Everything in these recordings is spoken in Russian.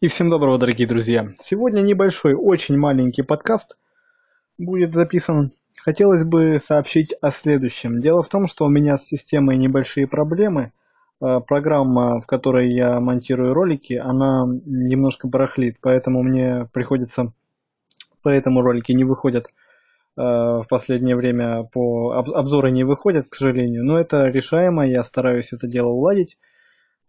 И всем доброго, дорогие друзья. Сегодня небольшой, очень маленький подкаст будет записан. Хотелось бы сообщить о следующем. Дело в том, что у меня с системой небольшие проблемы. Э, программа, в которой я монтирую ролики, она немножко барахлит, поэтому мне приходится, поэтому ролики не выходят э, в последнее время, по обзоры не выходят, к сожалению. Но это решаемо, я стараюсь это дело уладить.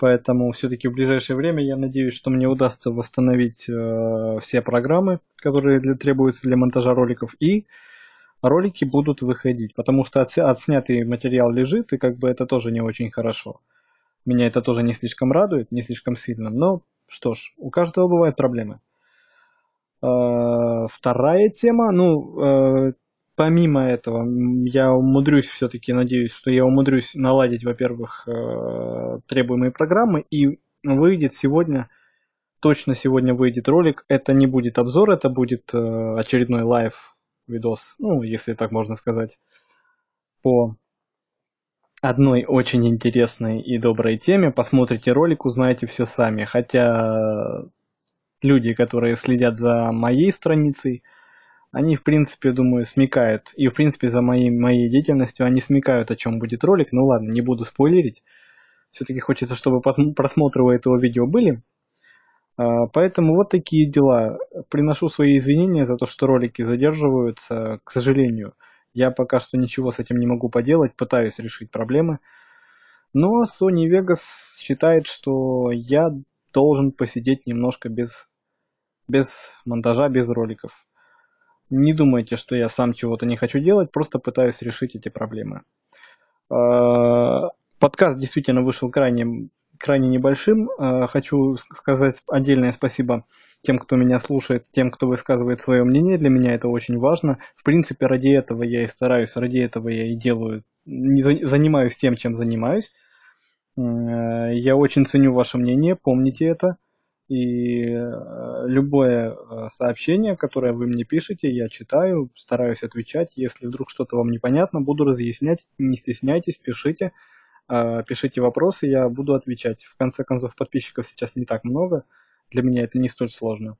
Поэтому все-таки в ближайшее время я надеюсь, что мне удастся восстановить э, все программы, которые для, требуются для монтажа роликов, и ролики будут выходить. Потому что от, отснятый материал лежит, и как бы это тоже не очень хорошо. Меня это тоже не слишком радует, не слишком сильно. Но что ж, у каждого бывают проблемы. Э, вторая тема, ну, э, помимо этого, я умудрюсь все-таки, надеюсь, что я умудрюсь наладить, во-первых, э, требуемые программы, и выйдет сегодня, точно сегодня выйдет ролик. Это не будет обзор, это будет э, очередной live видос, ну, если так можно сказать, по одной очень интересной и доброй теме. Посмотрите ролик, узнаете все сами. Хотя люди, которые следят за моей страницей, они, в принципе, думаю, смекают. И, в принципе, за моей, моей деятельностью они смекают, о чем будет ролик. Ну ладно, не буду спойлерить. Все-таки хочется, чтобы просмотры у этого видео были. А, поэтому вот такие дела. Приношу свои извинения за то, что ролики задерживаются. К сожалению, я пока что ничего с этим не могу поделать. Пытаюсь решить проблемы. Но Sony Vegas считает, что я должен посидеть немножко без, без монтажа, без роликов. Не думайте, что я сам чего-то не хочу делать, просто пытаюсь решить эти проблемы. А, подкаст действительно вышел крайне, крайне небольшим. А, хочу сказать отдельное спасибо тем, кто меня слушает, тем, кто высказывает свое мнение. Для меня это очень важно. В принципе, ради этого я и стараюсь, ради этого я и делаю, занимаюсь тем, чем занимаюсь. Я очень ценю ваше мнение, помните это. И э, любое э, сообщение, которое вы мне пишете, я читаю, стараюсь отвечать. Если вдруг что-то вам непонятно, буду разъяснять. Не стесняйтесь, пишите. Э, пишите вопросы, я буду отвечать. В конце концов, подписчиков сейчас не так много. Для меня это не столь сложно.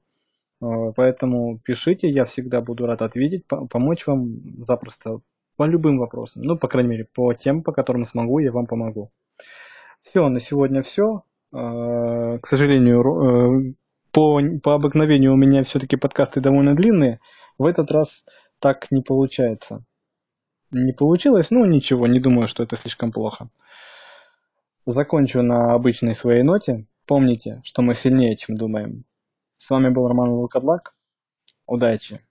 Поэтому пишите, я всегда буду рад ответить, помочь вам запросто по любым вопросам. Ну, по крайней мере, по тем, по которым смогу, я вам помогу. Все, на сегодня все. Э, к сожалению, э, по, по обыкновению у меня все-таки подкасты довольно длинные. В этот раз так не получается. Не получилось, ну ничего, не думаю, что это слишком плохо. Закончу на обычной своей ноте. Помните, что мы сильнее, чем думаем. С вами был Роман Волкодлак. Удачи!